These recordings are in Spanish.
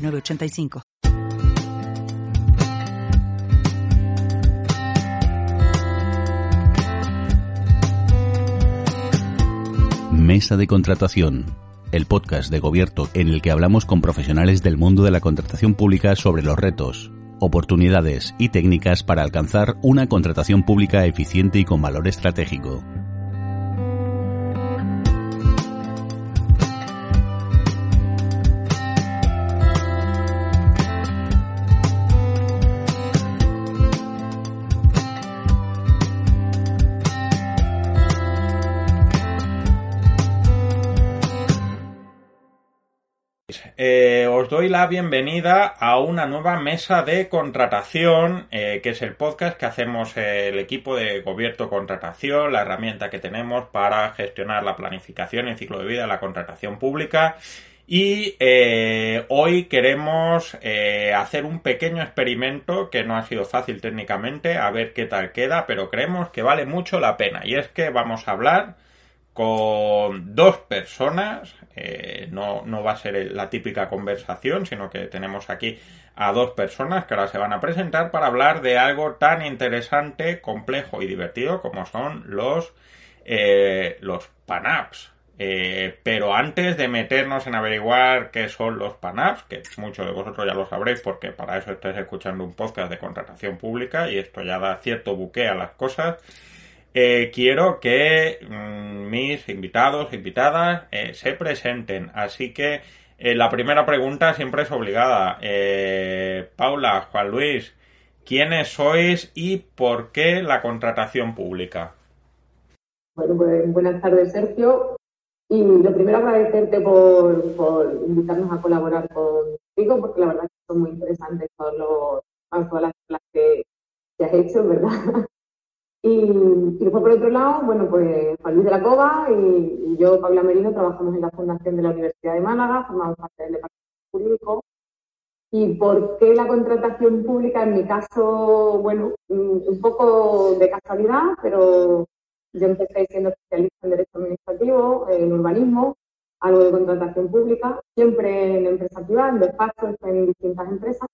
906985. Mesa de Contratación, el podcast de Gobierto en el que hablamos con profesionales del mundo de la contratación pública sobre los retos, oportunidades y técnicas para alcanzar una contratación pública eficiente y con valor estratégico. Eh, os doy la bienvenida a una nueva mesa de contratación, eh, que es el podcast que hacemos el equipo de Gobierno Contratación, la herramienta que tenemos para gestionar la planificación y ciclo de vida de la contratación pública. Y eh, hoy queremos hacer un pequeño experimento que no ha sido fácil técnicamente, a ver qué tal queda, pero creemos que vale mucho la pena. Y es que vamos a hablar con dos personas. Eh, no, no, va a ser la típica conversación, sino que tenemos aquí a dos personas que ahora se van a presentar para hablar de algo tan interesante, complejo y divertido como son los, eh, los PANAPs. Eh, pero antes de meternos en averiguar qué son los PANAPs, que muchos de vosotros ya lo sabréis porque para eso estáis escuchando un podcast de contratación pública y esto ya da cierto buque a las cosas, eh, quiero que mm, mis invitados, invitadas, eh, se presenten. Así que eh, la primera pregunta siempre es obligada. Paula, Juan Luis, ¿quiénes sois y por qué la contratación pública? Bueno, pues buenas tardes, Sergio. Y lo primero agradecerte por, por invitarnos a colaborar contigo, porque la verdad es que son muy interesantes todos los, todas las que, que has hecho, ¿verdad? Y, después, por otro lado, bueno, pues Juan Luis de la Cova y, yo, Paula Merino, trabajamos en la Fundación de la Universidad de Málaga, formamos parte del departamento jurídico. ¿Y por qué la contratación pública? En mi caso, bueno, un poco de casualidad, pero yo empecé siendo especialista en Derecho Administrativo, en urbanismo, algo de contratación pública, siempre en empresa privada, en despachos, en distintas empresas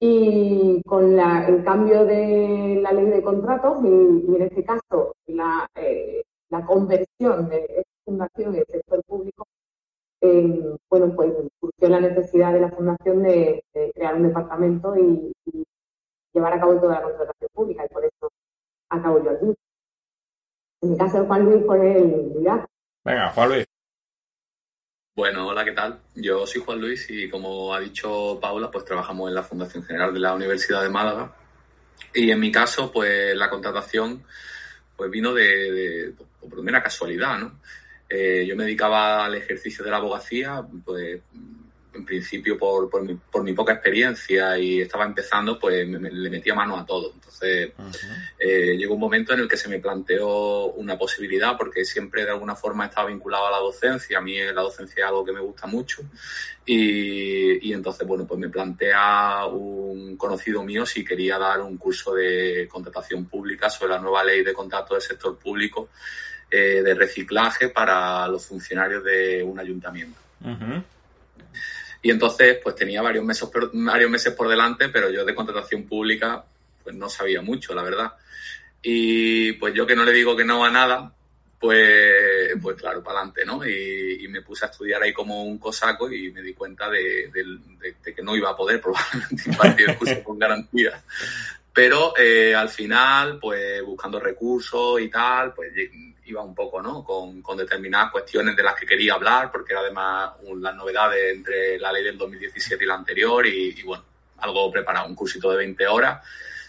y con el cambio de la ley de contratos y, en este caso la, eh, la conversión de esta fundación en el sector público, eh, bueno, pues surgió la necesidad de la fundación de, crear un departamento y, llevar a cabo toda la contratación pública y por eso acabo yo aquí. En mi caso, Juan Luis fue el. Venga, Juan Luis. Bueno, hola, ¿qué tal? Yo soy Juan Luis y como ha dicho Paula, pues trabajamos en la Fundación General de la Universidad de Málaga. Y en mi caso, pues la contratación pues vino de, por primera casualidad, ¿no? Eh, yo me dedicaba al ejercicio de la abogacía, pues en principio por, por, mi, por mi poca experiencia y estaba empezando, pues me, le metía mano a todo. Entonces eh, llegó un momento en el que se me planteó una posibilidad, porque siempre de alguna forma estaba vinculado a la docencia. A mí la docencia es algo que me gusta mucho. Y, y entonces, bueno, pues me plantea un conocido mío si quería dar un curso de contratación pública sobre la nueva ley de contrato del sector público eh, de reciclaje para los funcionarios de un ayuntamiento. Y entonces, pues tenía varios meses, varios meses por delante, pero yo de contratación pública, pues no sabía mucho, la verdad. Y pues yo que no le digo que no a nada, pues, pues claro, para adelante, ¿no? Y, me puse a estudiar ahí como un cosaco y me di cuenta de, que no iba a poder probablemente impartir el curso con garantía. Pero eh, al final, pues buscando recursos y tal, pues iba un poco ¿no? con, con, determinadas cuestiones de las que quería hablar, porque era además las novedades entre la ley del 2017 y la anterior, y, bueno, algo preparado, un cursito de 20 horas.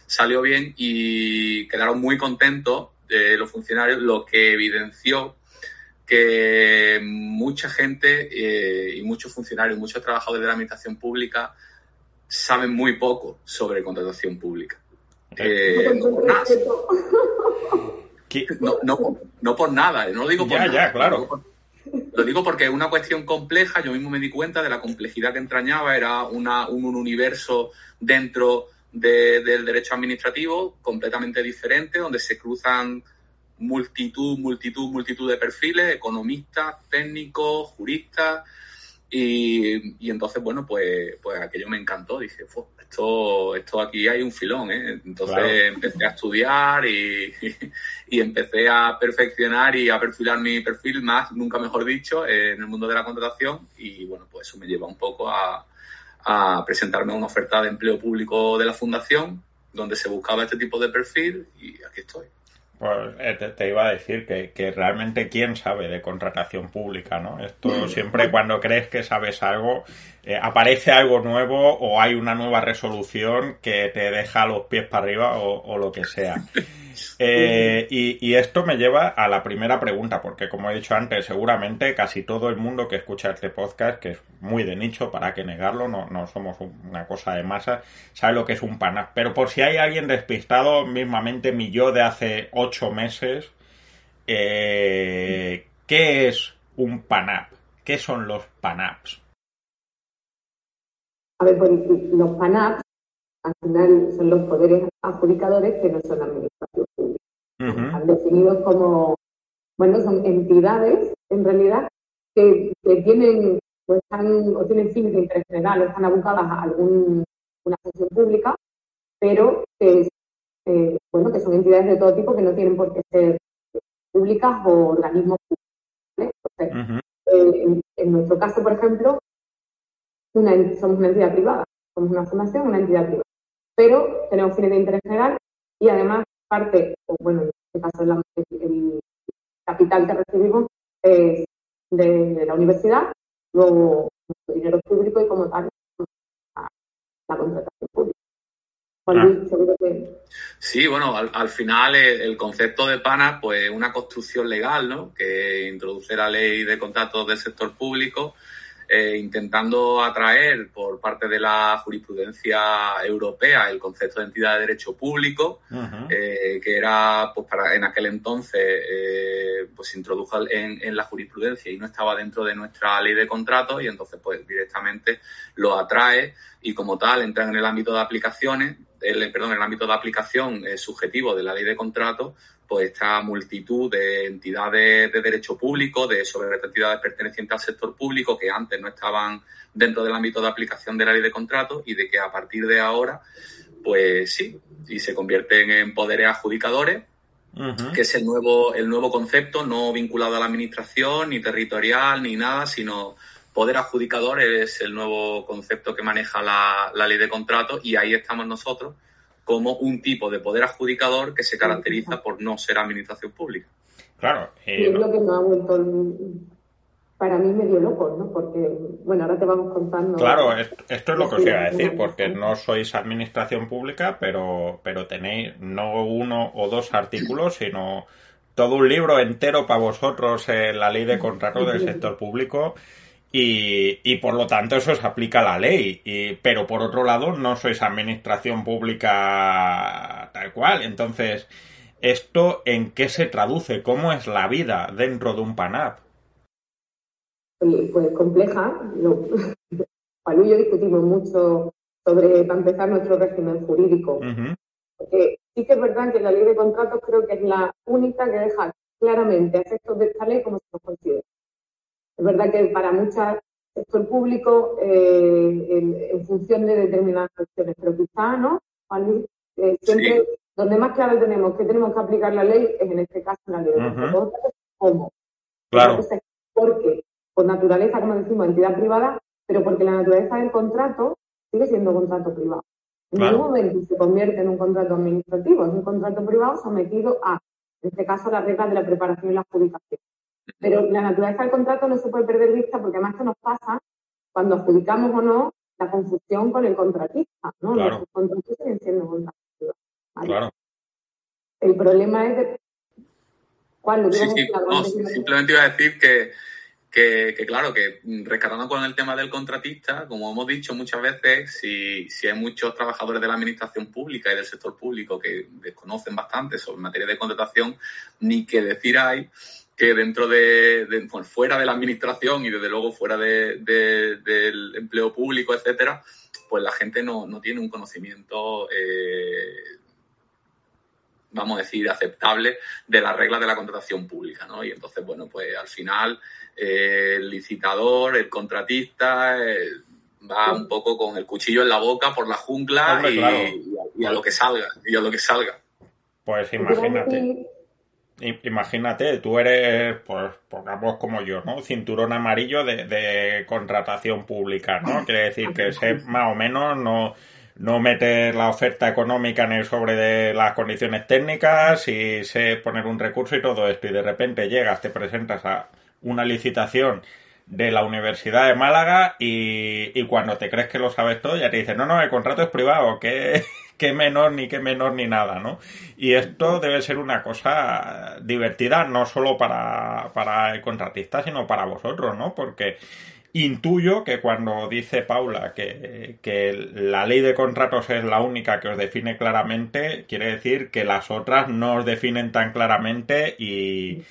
Salió bien y quedaron muy contentos eh, los funcionarios, lo que evidenció que mucha gente eh, y muchos funcionarios, muchos trabajadores de la administración pública saben muy poco sobre contratación pública. Eh, no, no, no, por nada, no lo digo por nada. Ya, claro. Lo digo porque es una cuestión compleja, yo mismo me di cuenta de la complejidad que entrañaba, era una, un, universo dentro del derecho administrativo completamente diferente, donde se cruzan multitud, multitud, multitud de perfiles, economistas, técnicos, juristas, y, y entonces, bueno, pues, pues aquello me encantó, dije, esto, esto aquí hay un filón, ¿eh? Entonces empecé a estudiar y, y, empecé a perfeccionar y a perfilar mi perfil más, nunca mejor dicho, en el mundo de la contratación y bueno, pues eso me lleva un poco a, a presentarme a una oferta de empleo público de la fundación donde se buscaba este tipo de perfil y aquí estoy. Pues eh, te, iba a decir que, que, realmente quién sabe de contratación pública, ¿no? Esto siempre cuando crees que sabes algo, eh, aparece algo nuevo o hay una nueva resolución que te deja los pies para arriba o, o lo que sea. Eh, y, esto me lleva a la primera pregunta, porque como he dicho antes, seguramente casi todo el mundo que escucha este podcast, que es muy de nicho, para que negarlo, no, no somos una cosa de masa, sabe lo que es un PANAP. Pero por si hay alguien despistado, mismamente mi yo de hace ocho meses, eh, ¿qué es un PANAP? ¿Qué son los PANAPs? A ver, pues los PANAPs al final son los poderes adjudicadores que no son administración pública. Están definidos como, bueno, son entidades en realidad que, tienen o están o tienen fines de interés general o están abocadas a alguna función pública, pero que, eh, bueno, que son entidades de todo tipo que no tienen por qué ser públicas o organismos públicos. Eh, en, nuestro caso, por ejemplo, somos una entidad privada, somos una fundación, una entidad privada pero tenemos fines de interés general y además parte, o bueno, en este caso el, capital que recibimos es de, la universidad, luego nuestro dinero público y como tal la, contratación pública. Sí, bueno, al, final el, concepto de PANA, pues una construcción legal, ¿no? Que introduce la ley de contratos del sector público eh, intentando atraer por parte de la jurisprudencia europea el concepto de entidad de derecho público, eh, que era, pues para en aquel entonces, eh, pues se introdujo en, en, la jurisprudencia y no estaba dentro de nuestra ley de contratos y entonces pues directamente lo atrae y como tal entra en el ámbito de aplicaciones, el, perdón, en el ámbito de aplicación subjetivo de la ley de contratos pues esta multitud de entidades de derecho público, de sobre entidades pertenecientes al sector público que antes no estaban dentro del ámbito de aplicación de la ley de contratos y de que a partir de ahora, pues sí, y se convierten en poderes adjudicadores, que es el nuevo, el nuevo concepto, no vinculado a la administración, ni territorial, ni nada, sino poder adjudicador es el nuevo concepto que maneja la, la ley de contratos y ahí estamos nosotros como un tipo de poder adjudicador que se caracteriza por no ser administración pública. Claro. Eh, es lo que me ha vuelto para mí medio loco, ¿no? Porque, bueno, ahora te vamos contando. Claro, esto, es lo que os iba a decir, porque no sois administración pública, pero, pero tenéis no uno o dos artículos, sino todo un libro entero para vosotros en la ley de contratos del sector público y, y, por lo tanto eso se aplica a la ley. Y, pero por otro lado, no sois administración pública tal cual. Entonces, ¿esto en qué se traduce? ¿Cómo es la vida dentro de un PANAP? Pues compleja. Palú y yo discutimos mucho sobre, para empezar, nuestro régimen jurídico. Porque sí que es verdad que la ley de contratos creo que es la única que deja claramente efectos de esta ley como se nos considera. Es verdad que para muchas sector público, eh, en, función de determinadas cuestiones, pero quizá, ¿no? Eh, siempre, donde más claro tenemos que tenemos que aplicar la ley es en este caso la ley de ¿Cómo? Claro. porque, por naturaleza, como decimos, entidad privada, pero porque la naturaleza del contrato sigue siendo contrato privado. En ningún momento se convierte en un contrato administrativo, es un contrato privado sometido a, en este caso, las reglas de la preparación y la adjudicación. Pero la naturaleza del contrato no se puede perder vista porque además esto nos pasa cuando adjudicamos o no la confusión con el contratista, ¿no? Los contratos siguen siendo contratos. Claro. El problema es Juan, sí, sí, simplemente iba a decir que, que, claro, que rescatando con el tema del contratista, como hemos dicho muchas veces, si, si hay muchos trabajadores de la administración pública y del sector público que desconocen bastante sobre materia de contratación, ni que decir hay que dentro de, fuera de la administración y desde luego fuera de, del empleo público, etcétera, pues la gente no, no tiene un conocimiento, eh, vamos a decir, aceptable de las reglas de la contratación pública, ¿no? Y entonces, bueno, pues al final eh, el licitador, el contratista, eh, va un poco con el cuchillo en la boca por la jungla y, a, lo que salga, y a lo que salga. Pues imagínate. Imagínate, tú eres, pues, pongamos como yo, ¿no? Cinturón amarillo de, de contratación pública, ¿no? Quiere decir que sé más o menos no, no meter la oferta económica en el sobre de las condiciones técnicas y sé poner un recurso y todo esto. Y de repente llegas, te presentas a una licitación de la Universidad de Málaga y, y cuando te crees que lo sabes todo ya te dicen, no, no, el contrato es privado, que qué menor ni qué menor ni nada, ¿no? Y esto debe ser una cosa divertida no solo para, para el contratista, sino para vosotros, ¿no? Porque intuyo que cuando dice Paula que, que, la ley de contratos es la única que os define claramente, quiere decir que las otras no os definen tan claramente y,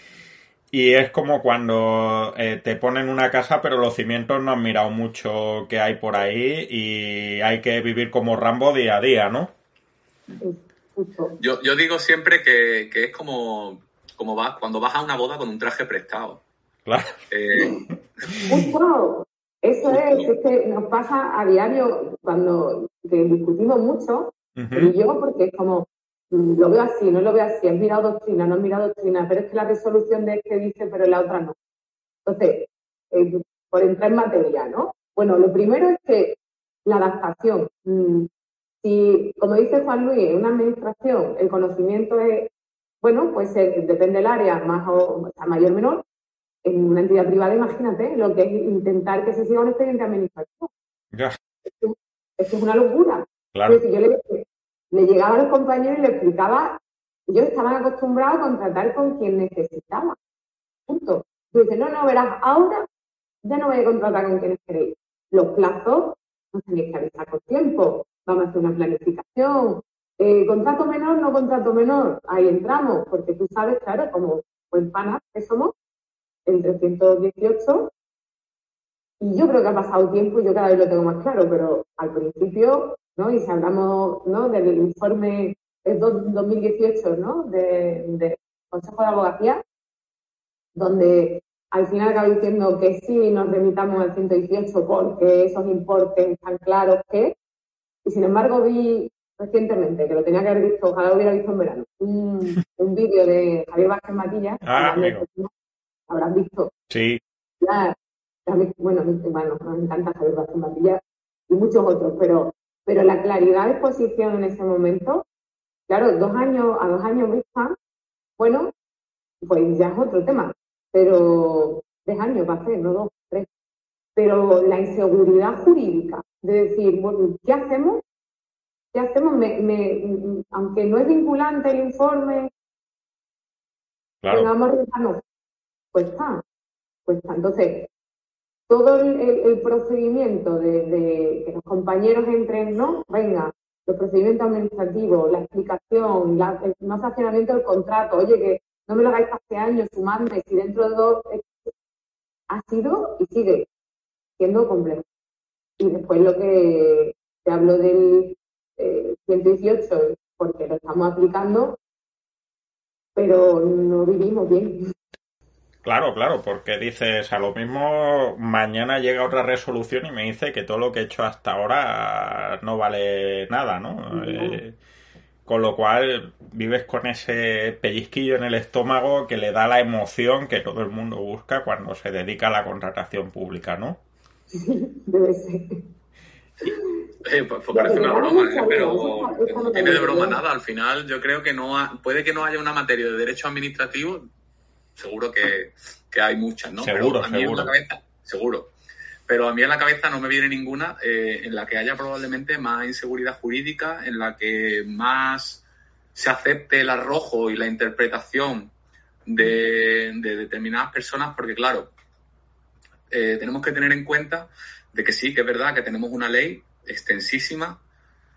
y es como cuando eh, te ponen una casa pero los cimientos no han mirado mucho que hay por ahí y hay que vivir como Rambo día a día, ¿no? Yo, yo digo siempre que, es como, como vas, cuando vas a una boda con un traje prestado. Claro. Eh, Eso es, que nos pasa a diario cuando discutimos mucho, y yo, porque es como, mm, lo veo así, no lo veo así, has mirado doctrina, no has mirado doctrina, pero es que la resolución de este dice, pero la otra no. Entonces, eh, por entrar en materia, ¿no? Bueno, lo primero es que la adaptación. Si, como dice Juan Luis, en una administración el conocimiento es, bueno, pues depende del área, más o, mayor o menor, en una entidad privada, imagínate lo que es intentar que se siga un expediente administrativo. Ya. Esto, es una locura. Claro. yo le, llegaba a los compañeros y le explicaba, yo estaban acostumbrados a contratar con quien necesitaba. Punto. Tú dices, no, no, verás, ahora ya no voy a contratar con quienes queréis. Los plazos no tenéis que avisar con tiempo vamos a hacer una planificación. Eh, contrato menor, no contrato menor, ahí entramos, porque tú sabes, claro, como buen pana que somos, el 318, y yo creo que ha pasado tiempo y yo cada vez lo tengo más claro, pero al principio, ¿no? Y si hablamos, ¿no? Del informe del 2018, ¿no? Del Consejo de Abogacía, donde al final acaba diciendo que sí nos remitamos al 118 porque esos importes están claros que y sin embargo vi recientemente, que lo tenía que haber visto, ojalá lo hubiera visto en verano, un, un vídeo de Javier Vázquez Matilla. Ah, Habrás visto. Sí. bueno, bueno, me encanta Javier Vázquez Matilla y muchos otros, pero, pero la claridad de exposición en ese momento, claro, dos años, a dos años vista, bueno, pues ya es otro tema, pero tres años va a ser, no dos, tres. Pero la inseguridad jurídica de decir, bueno, ¿qué hacemos? ¿Qué hacemos? Me, aunque no es vinculante el informe, claro. vamos a. Pues pues está. Entonces, todo el, procedimiento de, que los compañeros entren, ¿no? Venga, los procedimientos administrativos, la explicación, el no sancionamiento del contrato, oye, que no me lo hagáis hace años, sumadme, si dentro de dos... Ha sido y sigue siendo complejo. Y después lo que te hablo del 118, eh, porque lo estamos aplicando, pero no vivimos bien. Claro, claro, porque dices, a lo mismo mañana llega otra resolución y me dice que todo lo que he hecho hasta ahora no vale nada, ¿no? Eh, con lo cual vives con ese pellizquillo en el estómago que le da la emoción que todo el mundo busca cuando se dedica a la contratación pública, ¿no? Debe ser. Eh, pues, pues parece una broma, ¿eh? pero no tiene de broma nada. Al final, yo creo que no puede que no haya una materia de derecho administrativo, seguro que, hay muchas, ¿no? Seguro, seguro. seguro. Pero a mí en la cabeza no me viene ninguna eh, en la que haya probablemente más inseguridad jurídica, en la que más se acepte el arrojo y la interpretación de, determinadas personas, porque claro, eh, tenemos que tener en cuenta de que sí, que es verdad que tenemos una ley extensísima,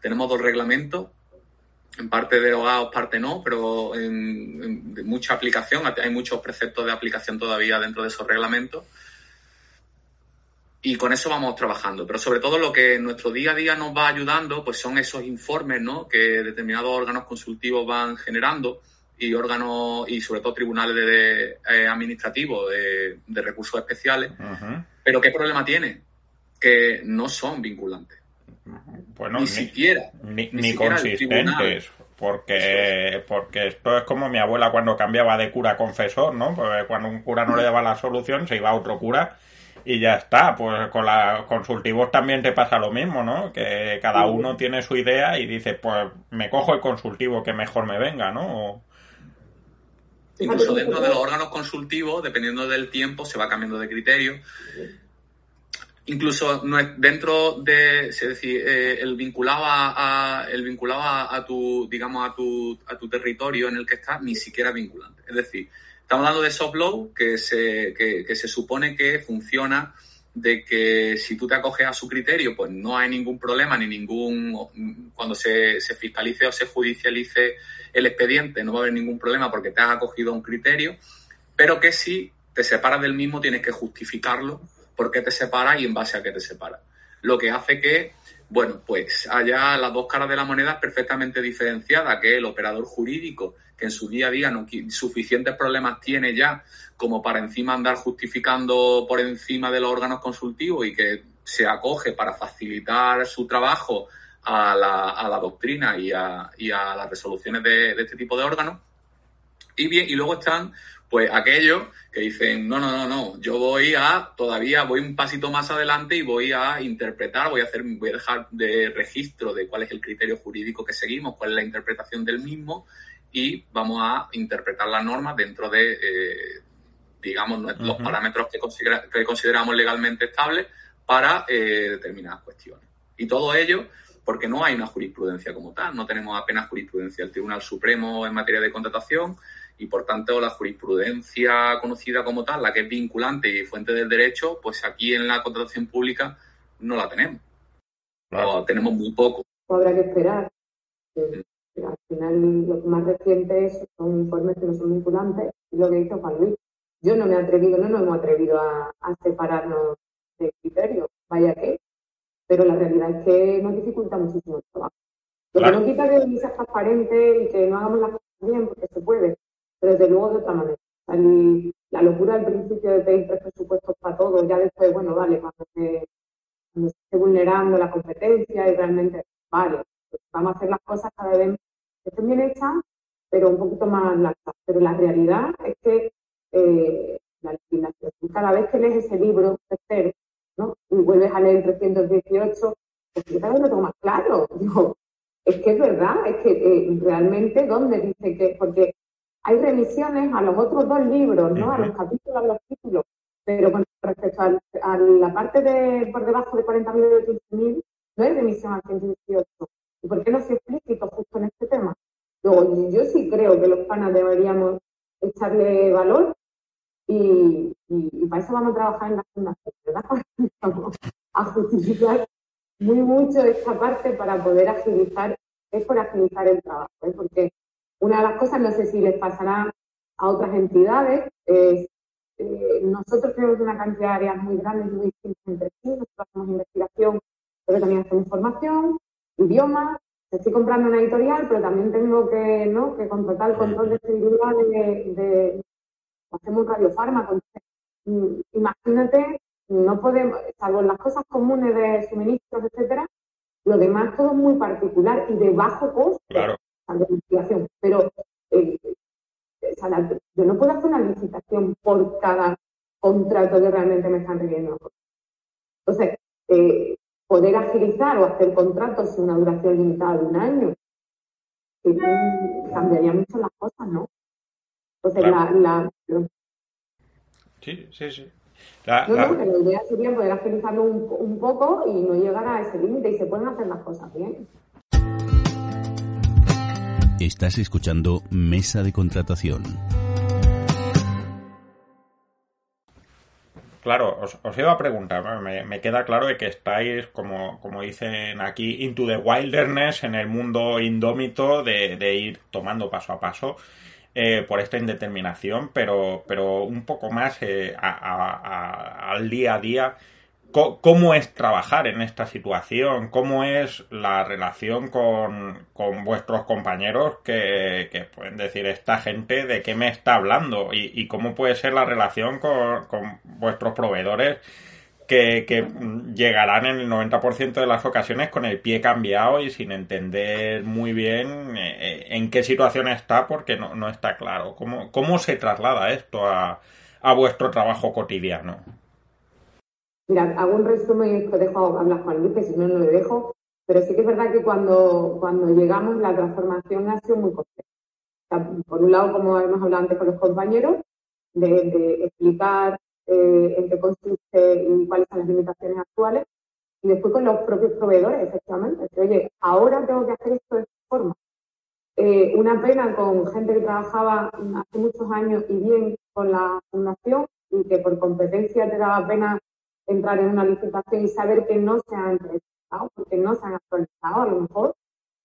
tenemos dos reglamentos, en parte derogados, parte no, pero en, mucha aplicación, hay muchos preceptos de aplicación todavía dentro de esos reglamentos. Y con eso vamos trabajando. Pero sobre todo lo que en nuestro día a día nos va ayudando, pues son esos informes ¿no? que determinados órganos consultivos van generando y órganos y sobre todo tribunales de, eh, administrativos de, recursos especiales. Pero ¿qué problema tiene? Que no son vinculantes. Bueno, ni, siquiera. Ni, consistentes. Porque, porque esto es como mi abuela cuando cambiaba de cura confesor, ¿no? Porque cuando un cura no le daba la solución, se iba a otro cura y ya está. Pues con los consultivos también te pasa lo mismo, ¿no? Que cada uno tiene su idea y dice, pues me cojo el consultivo que mejor me venga, ¿no? Incluso dentro de los órganos consultivos, dependiendo del tiempo, se va cambiando de criterio. Incluso dentro de, es decir, eh, el vinculado a, el vinculado a, tu, digamos, a tu, a tu territorio en el que estás, ni siquiera vinculante. Es decir, estamos hablando de soft law, que se, que se supone que funciona de que si tú te acoges a su criterio, pues no hay ningún problema ni ningún, cuando se, se, fiscalice o se judicialice el expediente, no va a haber ningún problema porque te has acogido a un criterio, pero que si te separas del mismo tienes que justificarlo, por qué te separas y en base a qué te separas. Lo que hace que, bueno, pues haya las dos caras de la moneda perfectamente diferenciadas, que el operador jurídico, que en su día a día no, suficientes problemas tiene ya como para encima andar justificando por encima de los órganos consultivos y que se acoge para facilitar su trabajo a la, doctrina y a, las resoluciones de, este tipo de órganos. Y bien, y luego están pues aquellos que dicen, no, no, no, no, yo voy a, todavía voy un pasito más adelante y voy a interpretar, voy a hacer, voy a dejar de registro de cuál es el criterio jurídico que seguimos, cuál es la interpretación del mismo y vamos a interpretar las normas dentro de, eh, digamos, los parámetros que, que, consideramos legalmente estables para eh, determinadas cuestiones. Y todo ello porque no hay una jurisprudencia como tal, no tenemos apenas jurisprudencia del Tribunal Supremo en materia de contratación y por tanto la jurisprudencia conocida como tal, la que es vinculante y fuente del derecho, pues aquí en la contratación pública no la tenemos. O tenemos muy poco. Habrá que esperar. Al final, lo más reciente es, son informes que no son vinculantes y lo que dice Juan Luis yo no me he atrevido, no nos hemos atrevido a, separarnos de criterios, vaya que, pero la realidad es que nos dificulta muchísimo el trabajo. Lo que no quita que no sea transparente y que no hagamos las cosas bien, porque se puede, pero desde luego de otra manera. la locura al principio de pedir tres presupuestos para todo, ya después, bueno, vale, cuando se, esté vulnerando la competencia y realmente, vale, pues vamos a hacer las cosas cada vez que estén bien hechas, pero un poquito más laxas. Pero la realidad es que eh, la legislación. Cada vez que lees ese libro tercero, ¿no? Y vuelves a leer el 318, pues cada vez lo tengo más claro. Digo, es que es verdad, es que eh, realmente, ¿dónde dice que? Porque hay remisiones a los otros dos libros, ¿no? A los capítulos, a los títulos. Pero con respecto a, la parte de por debajo de 40.000 y 15.000, no hay remisión al 118. ¿Y por qué no se explícito justo en este tema? Luego, yo sí creo que los panas deberíamos echarle valor y, para eso vamos a trabajar en la fundación, ¿verdad? Vamos a justificar muy mucho esta parte para poder agilizar, es por agilizar el trabajo, ¿eh? porque una de las cosas, no sé si les pasará a otras entidades, es eh, nosotros tenemos una cantidad de áreas muy grandes y muy distintas entre sí, nosotros hacemos investigación, pero también hacemos formación, idioma, estoy comprando una editorial, pero también tengo que, ¿no? que contratar el control de seguridad de, hacemos radiofármaco. Mm, imagínate, no podemos, salvo las cosas comunes de suministros, etcétera, lo demás todo es muy particular y de bajo costo claro. de investigación. Pero eh, yo no puedo hacer una licitación por cada contrato que realmente me están pidiendo. Entonces, eh, poder agilizar o hacer contratos en una duración limitada de un año, cambiaría mucho las cosas, ¿no? Entonces, claro. la, Sí, sí, sí. No, no, que la idea sería poder agilizarlo un, un poco y no llegar a ese límite y se pueden hacer las cosas bien. Estás escuchando Mesa de Contratación. Claro, os, os iba a preguntar, me, me, queda claro de que estáis, como, como dicen aquí, into the wilderness, en el mundo indómito de, de ir tomando paso a paso eh, por esta indeterminación, pero, pero un poco más eh, al día a día cómo es trabajar en esta situación, cómo es la relación con, vuestros compañeros que, pueden decir esta gente de qué me está hablando y, cómo puede ser la relación con, vuestros proveedores que, llegarán en el 90% de las ocasiones con el pie cambiado y sin entender muy bien eh, en qué situación está porque no, está claro. ¿Cómo, ¿Cómo se traslada esto a, a vuestro trabajo cotidiano? Mira, hago un resumen y dejo hablar Juan Luis, que si no, no le dejo. Pero sí que es verdad que cuando, cuando llegamos la transformación ha sido muy compleja. por un lado, como hemos hablado antes con los compañeros, de, explicar eh, en qué consiste y cuáles son las limitaciones actuales. Y después con los propios proveedores, efectivamente. oye, ahora tengo que hacer esto de esta forma. Eh, una pena con gente que trabajaba hace muchos años y bien con la fundación y que por competencia te daba pena entrar en una licitación y saber que no se han realizado, porque no se han actualizado a lo mejor,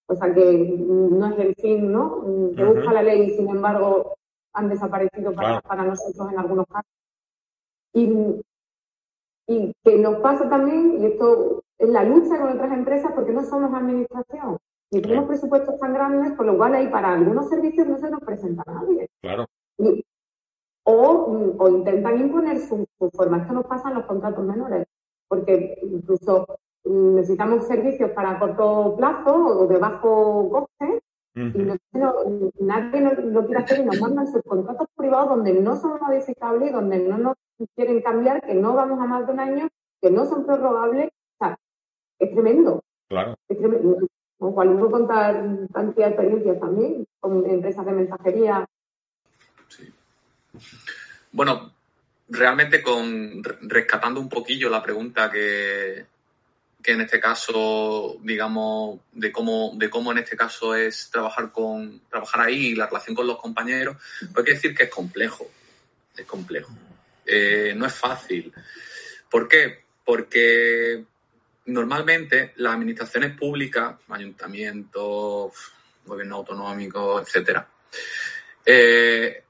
o sea que no es el fin, ¿no? Que busca la ley y sin embargo han desaparecido para, para nosotros en algunos casos. Y, y que nos pasa también, y esto es la lucha con otras empresas porque no somos administración. Y tenemos presupuestos tan grandes, con lo cual ahí para algunos servicios no se nos presenta nadie. Claro o, o intentan imponer su, forma. Esto nos pasa en los contratos menores, porque incluso necesitamos servicios para corto plazo o de bajo coste y no, nadie lo, quiere hacer y nos mandan sus contratos privados donde no son modificables, donde no nos quieren cambiar, que no vamos a más de un año, que no son prorrogables. O sea, es tremendo. Claro. Es tremendo. Con cual puedo contar cantidad de experiencias también con empresas de mensajería bueno, realmente con rescatando un poquillo la pregunta que, que en este caso, digamos, de cómo, de cómo en este caso es trabajar con, trabajar ahí y la relación con los compañeros, pues hay que decir que es complejo. Es complejo. Eh, no es fácil. ¿Por qué? Porque normalmente las administraciones públicas, ayuntamientos, gobierno autonómico, etcétera, eh,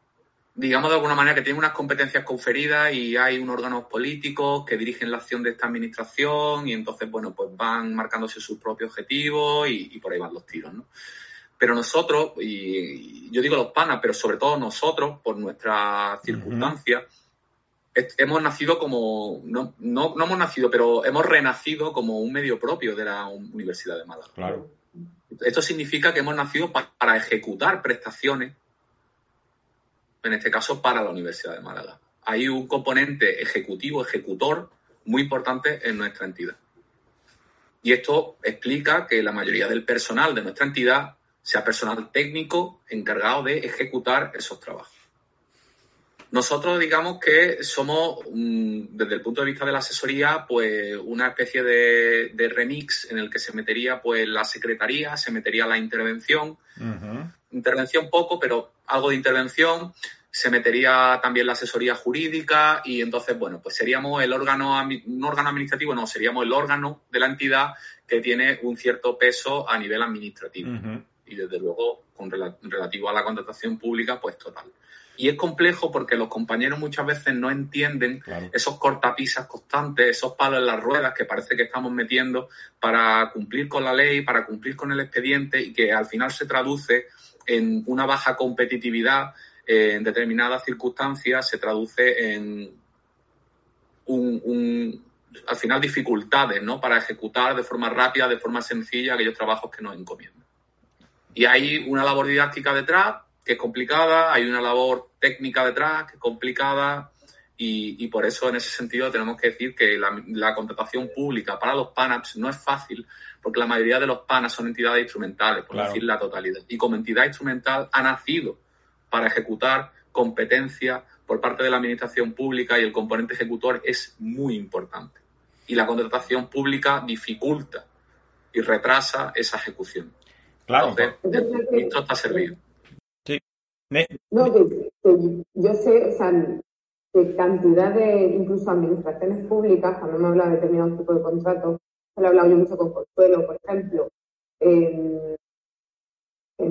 digamos de alguna manera que tienen unas competencias conferidas y hay unos órganos políticos que dirigen la acción de esta administración y entonces, bueno, pues van marcándose sus propios objetivos y, por ahí van los tiros, ¿no? Pero nosotros, y, yo digo los panas, pero sobre todo nosotros, por nuestras circunstancias, hemos nacido como, no, no, no, hemos nacido, pero hemos renacido como un medio propio de la Universidad de Málaga. Claro. Esto significa que hemos nacido para ejecutar prestaciones en este caso para la Universidad de Málaga. Hay un componente ejecutivo, ejecutor, muy importante en nuestra entidad. Y esto explica que la mayoría del personal de nuestra entidad sea personal técnico encargado de ejecutar esos trabajos. Nosotros digamos que somos, mm, desde el punto de vista de la asesoría, pues una especie de, remix en el que se metería pues la secretaría, se metería la intervención, intervención poco, pero algo de intervención, se metería también la asesoría jurídica y entonces, bueno, pues seríamos el órgano, un órgano administrativo, no, seríamos el órgano de la entidad que tiene un cierto peso a nivel administrativo. Y desde luego, con relativo a la contratación pública, pues total. Y es complejo porque los compañeros muchas veces no entienden esos cortapisas constantes, esos palos en las ruedas que parece que estamos metiendo para cumplir con la ley, para cumplir con el expediente y que al final se traduce en una baja competitividad en determinadas circunstancias se traduce en un, al final dificultades ¿no? para ejecutar de forma rápida, de forma sencilla aquellos trabajos que nos encomiendan. Y hay una labor didáctica detrás que es complicada, hay una labor técnica detrás que es complicada y, por eso en ese sentido tenemos que decir que la, contratación pública para los PANAPs no es fácil porque la mayoría de los PANAPs son entidades instrumentales, por decir la totalidad. Y como entidad instrumental ha nacido para ejecutar competencia por parte de la administración pública y el componente ejecutor es muy importante. Y la contratación pública dificulta y retrasa esa ejecución. Claro. esto está servido. No, yo sé, o sea, cantidad de, incluso administraciones públicas, cuando me habla de determinados tipos de contratos, se lo he hablado yo mucho con Consuelo, por ejemplo, en,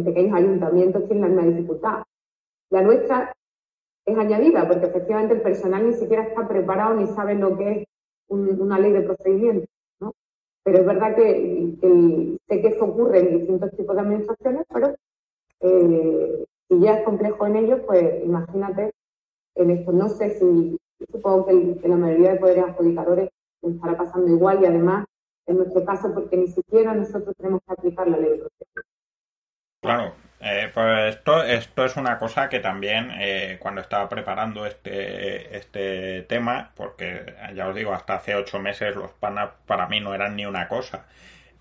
pequeños ayuntamientos tienen la misma dificultad. La nuestra es añadida, porque efectivamente el personal ni siquiera está preparado ni sabe lo que es una ley de procedimiento. ¿no? Pero es verdad que, sé que esto ocurre en distintos tipos de administraciones, pero eh, si ya es complejo en ellos, pues imagínate en esto. No sé si, supongo que, la mayoría de poderes adjudicadores estará pasando igual y además en nuestro caso porque ni siquiera nosotros tenemos que aplicar la ley de procedimiento. Claro, eh, pues esto, esto es una cosa que también eh, cuando estaba preparando este, este tema, porque ya os digo, hasta hace ocho meses los panas para mí no eran ni una cosa.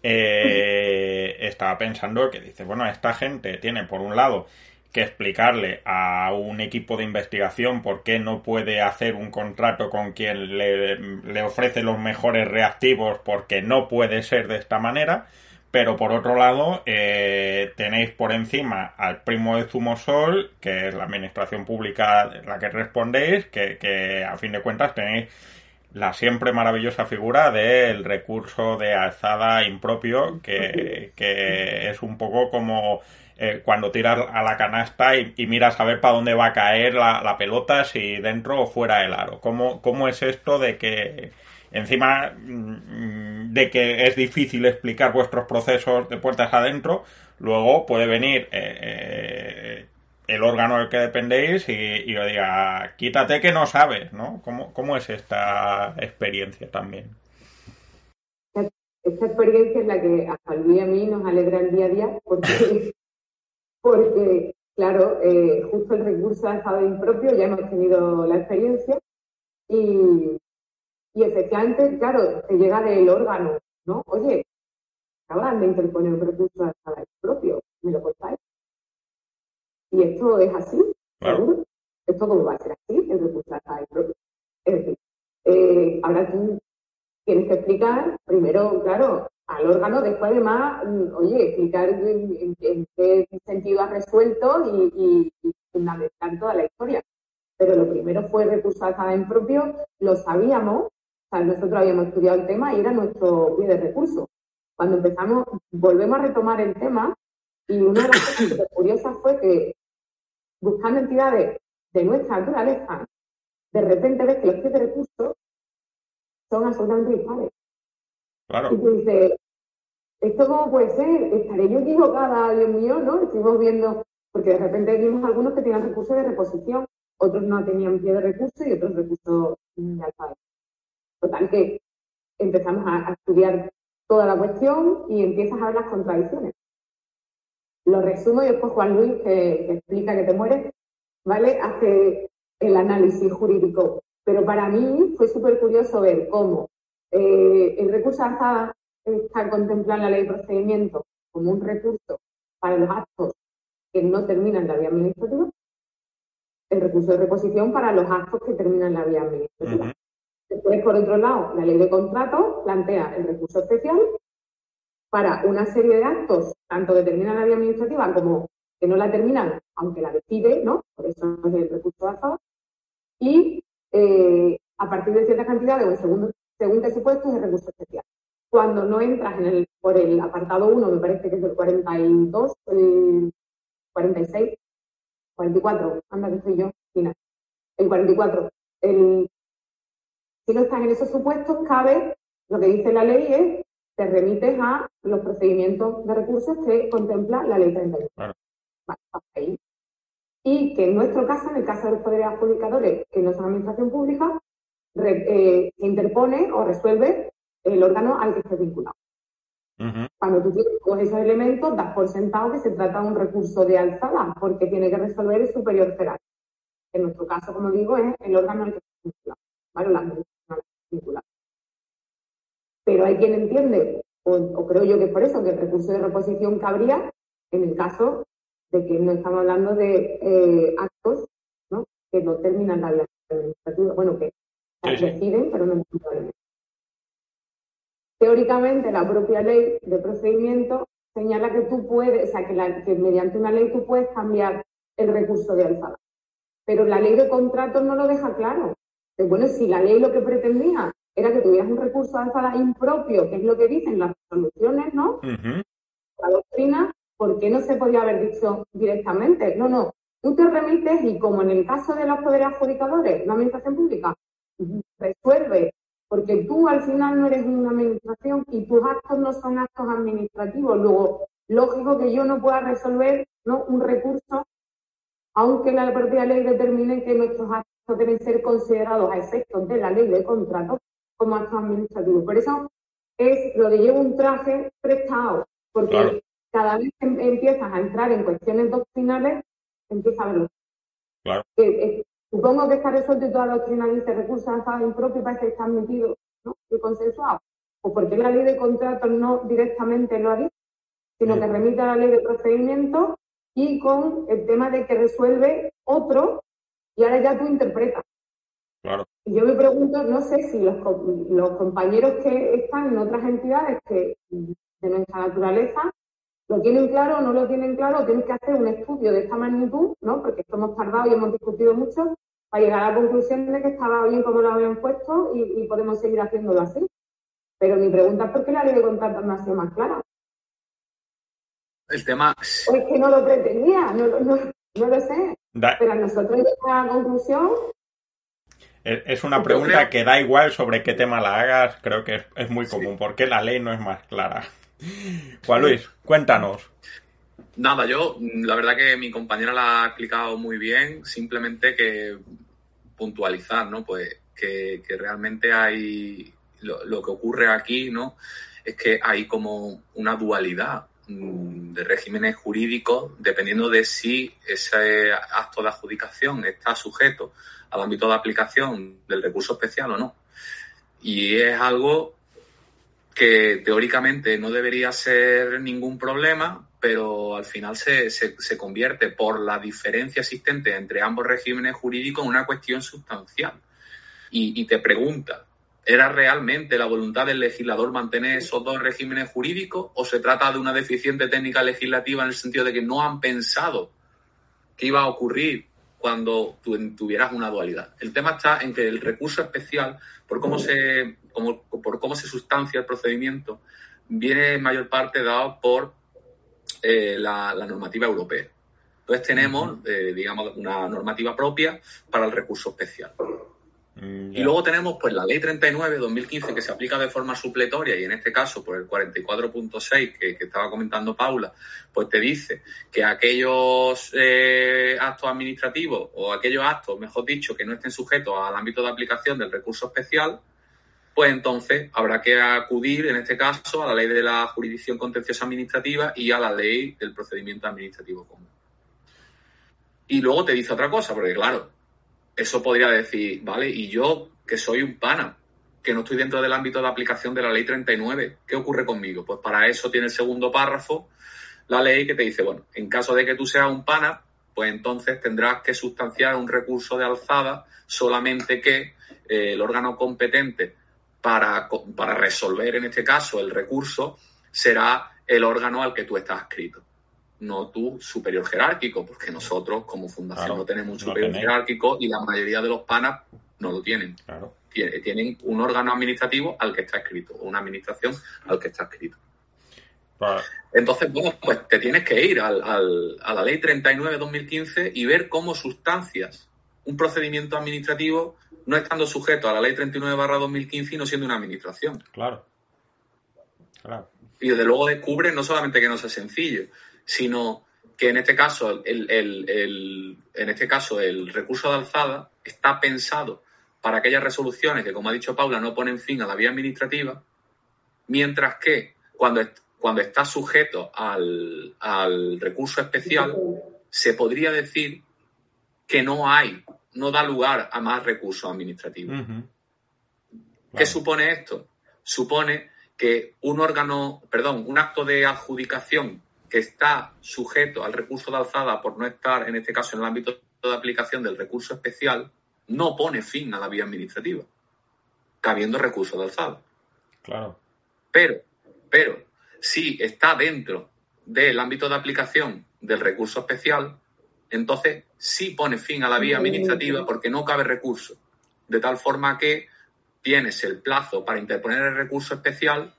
Eh, estaba pensando que dice, bueno, esta gente tiene por un lado que explicarle a un equipo de investigación por qué no puede hacer un contrato con quien le, ofrece los mejores reactivos porque no puede ser de esta manera pero por otro lado, eh, tenéis por encima al primo de Zumosol, que es la administración pública la que respondéis, que, a fin de cuentas tenéis la siempre maravillosa figura del recurso de alzada impropio, que, es un poco como eh, cuando tiras a la canasta y, miras a ver para dónde va a caer la, pelota, si dentro o fuera del aro. ¿Cómo, ¿Cómo es esto de que encima mm, de que es difícil explicar vuestros procesos de puertas adentro, luego puede venir eh, eh, el órgano del que dependéis y, y os diga, quítate que no sabes, ¿no? ¿Cómo, es esta experiencia también? Esta experiencia es la que a Luis y a mí nos alegra el día a día porque, porque claro, eh, justo el recurso ha estado impropio, ya hemos tenido la experiencia y, y efectivamente, claro, te llega del órgano, ¿no? Oye, acaban de interponer un recurso a propio, ¿me lo contáis? Y esto es así, ¿seguro? ¿Esto cómo va a ser así, el recurso a propio? Es decir, eh, ahora tú tienes que explicar, primero, claro, al órgano, después además, mm, oye, explicar en, qué sentido has resuelto y, fundamentar toda la historia. Pero lo primero fue recurso en propio, lo sabíamos, nosotros habíamos estudiado el tema y era nuestro pie de recurso. Cuando empezamos, volvemos a retomar el tema y una de las cosas curiosas fue que buscando entidades de nuestra naturaleza, de repente ves que los pies de recurso son absolutamente dispares. Y tú dices, ¿esto cómo puede ser? ¿Estaré yo equivocada, Dios mío? ¿No? Estuvimos viendo, porque de repente vimos algunos que tenían recursos de reposición, otros no tenían pie de recurso y otros recursos de alzada. Total que empezamos a, estudiar toda la cuestión y empiezas a ver las contradicciones. Lo resumo y después Juan Luis, que, explica que te mueres, ¿vale? Hace el análisis jurídico. Pero para mí fue súper curioso ver cómo eh, el recurso alzada está contemplado en la ley de procedimiento como un recurso para los actos que no terminan la vía administrativa, el recurso de reposición para los actos que terminan la vía administrativa. Después, por otro lado, la ley de contrato plantea el recurso especial para una serie de actos, tanto que terminan la vía administrativa como que no la terminan, aunque la decide, ¿no? Por eso es el recurso alzado. Y eh, a partir de cierta cantidad de un segundo, según qué supuesto, es el recurso especial. Cuando no entras en el, por el apartado 1, me parece que es el 42, el 46, 44, anda que soy yo. El 44, el si no estás en esos supuestos, cabe, lo que dice la ley es, te remites a los procedimientos de recursos que contempla la ley 31. Y que en nuestro caso, en el caso de los poderes adjudicadores que no son administración pública, eh, se interpone o resuelve el órgano al que esté vinculado. Cuando tú tienes todos esos elementos, das por sentado que se trata de un recurso de alzada, porque tiene que resolver el superior federal. En nuestro caso, como digo, es el órgano al que esté vinculado. ¿vale? Pero hay quien entiende, o, creo yo que es por eso, que el recurso de reposición cabría en el caso de que no estamos hablando de eh, actos ¿no? que no terminan la vía administrativa, bueno, que deciden, pero no. Teóricamente, la propia ley de procedimiento señala que tú puedes, o sea, que, que mediante una ley tú puedes cambiar el recurso de alzada. pero la ley de contratos no lo deja claro. bueno, si la ley lo que pretendía era que tuvieras un recurso de alzada impropio, que es lo que dicen las soluciones, ¿no? La doctrina, ¿por qué no se podía haber dicho directamente? No, no, tú te remites y como en el caso de los poderes adjudicadores, la administración pública resuelve, porque tú al final no eres una administración y tus actos no son actos administrativos. Luego, lógico que yo no pueda resolver ¿no? un recurso, aunque la propia ley determine que nuestros actos deben ser considerados a efectos de la ley de contrato como actos administrativos. Por eso es lo de llevo un traje prestado, porque cada vez que em, empiezas a entrar en cuestiones doctrinales, empieza a verlo. Claro. Supongo que está resuelto y toda la doctrina dice recursos avanzados impropios y parece que está admitido ¿no? y consensuado. ¿O porque la ley de contratos no directamente lo ha dicho? sino que remite a la ley de procedimiento y con el tema de que resuelve otro y ahora ya tú interpretas. Claro. Y yo me pregunto, no sé si los, los compañeros que están en otras entidades que de nuestra naturaleza lo tienen claro o no lo tienen claro, tienen que hacer un estudio de esta magnitud, ¿no? Porque esto hemos tardado y hemos discutido mucho para llegar a la conclusión de que estaba bien como lo habían puesto y, y podemos seguir haciéndolo así. Pero mi pregunta es por qué la ley de contratos no ha sido más clara. El tema. es que no lo pretendía, no, lo sé. Pero a nosotros llegamos a la conclusión. Es una pregunta que da igual sobre qué tema la hagas, creo que es, muy común. ¿Por qué la ley no es más clara? Juan Luis, cuéntanos. Nada, yo, la verdad que mi compañera la ha explicado muy bien, simplemente que puntualizar, ¿no? Pues que, realmente hay, lo, lo, que ocurre aquí, ¿no? Es que hay como una dualidad Mm, de regímenes jurídicos dependiendo de si ese acto de adjudicación está sujeto al ámbito de aplicación del recurso especial o no. Y es algo que teóricamente no debería ser ningún problema, pero al final se, se, convierte por la diferencia existente entre ambos regímenes jurídicos en una cuestión sustancial. Y, te pregunta, ¿Era realmente la voluntad del legislador mantener esos dos regímenes jurídicos o se trata de una deficiente técnica legislativa en el sentido de que no han pensado qué iba a ocurrir cuando tuvieras una dualidad? El tema está en que el recurso especial, por cómo se, por cómo se sustancia el procedimiento, viene en mayor parte dado por eh, la, normativa europea. Entonces tenemos, eh, digamos, una normativa propia para el recurso especial. Mm, y luego tenemos pues la ley 39 2015 que se aplica de forma supletoria y en este caso por el 44.6 que, que, estaba comentando Paula, pues te dice que aquellos eh, actos administrativos o aquellos actos, mejor dicho, que no estén sujetos al ámbito de aplicación del recurso especial, pues entonces habrá que acudir en este caso a la ley de la jurisdicción contenciosa administrativa y a la ley del procedimiento administrativo común. Y luego te dice otra cosa, porque claro, eso podría decir, vale, y yo que soy un pana, que no estoy dentro del ámbito de aplicación de la ley 39, ¿qué ocurre conmigo? Pues para eso tiene el segundo párrafo la ley que te dice, bueno, en caso de que tú seas un pana, pues entonces tendrás que sustanciar un recurso de alzada solamente que eh, el órgano competente para, para resolver en este caso el recurso será el órgano al que tú estás adscrito no tu superior jerárquico, porque nosotros como fundación no tenemos un superior jerárquico y la mayoría de los panas no lo tienen. Tienen un órgano administrativo al que está escrito, o una administración al que está escrito. Entonces, bueno, pues te tienes que ir al, a la ley 39-2015 y ver cómo sustancias un procedimiento administrativo no estando sujeto a la ley 39-2015 y no siendo una administración. Claro. Claro. Y desde luego descubre no solamente que no sea sencillo, sino que en este caso el, en este caso el recurso de alzada está pensado para aquellas resoluciones que, como ha dicho Paula, no ponen fin a la vía administrativa, mientras que cuando, cuando está sujeto al, recurso especial, se podría decir que no hay, no da lugar a más recursos administrativos. ¿Qué supone esto? Supone que un órgano, perdón, un acto de adjudicación que está sujeto al recurso de alzada por no estar, en este caso, en el ámbito de aplicación del recurso especial, no pone fin a la vía administrativa, cabiendo recurso de alzada. Claro. Pero, pero, si está dentro del ámbito de aplicación del recurso especial, entonces sí pone fin a la vía administrativa porque no cabe recurso. De tal forma que tienes el plazo para interponer el recurso especial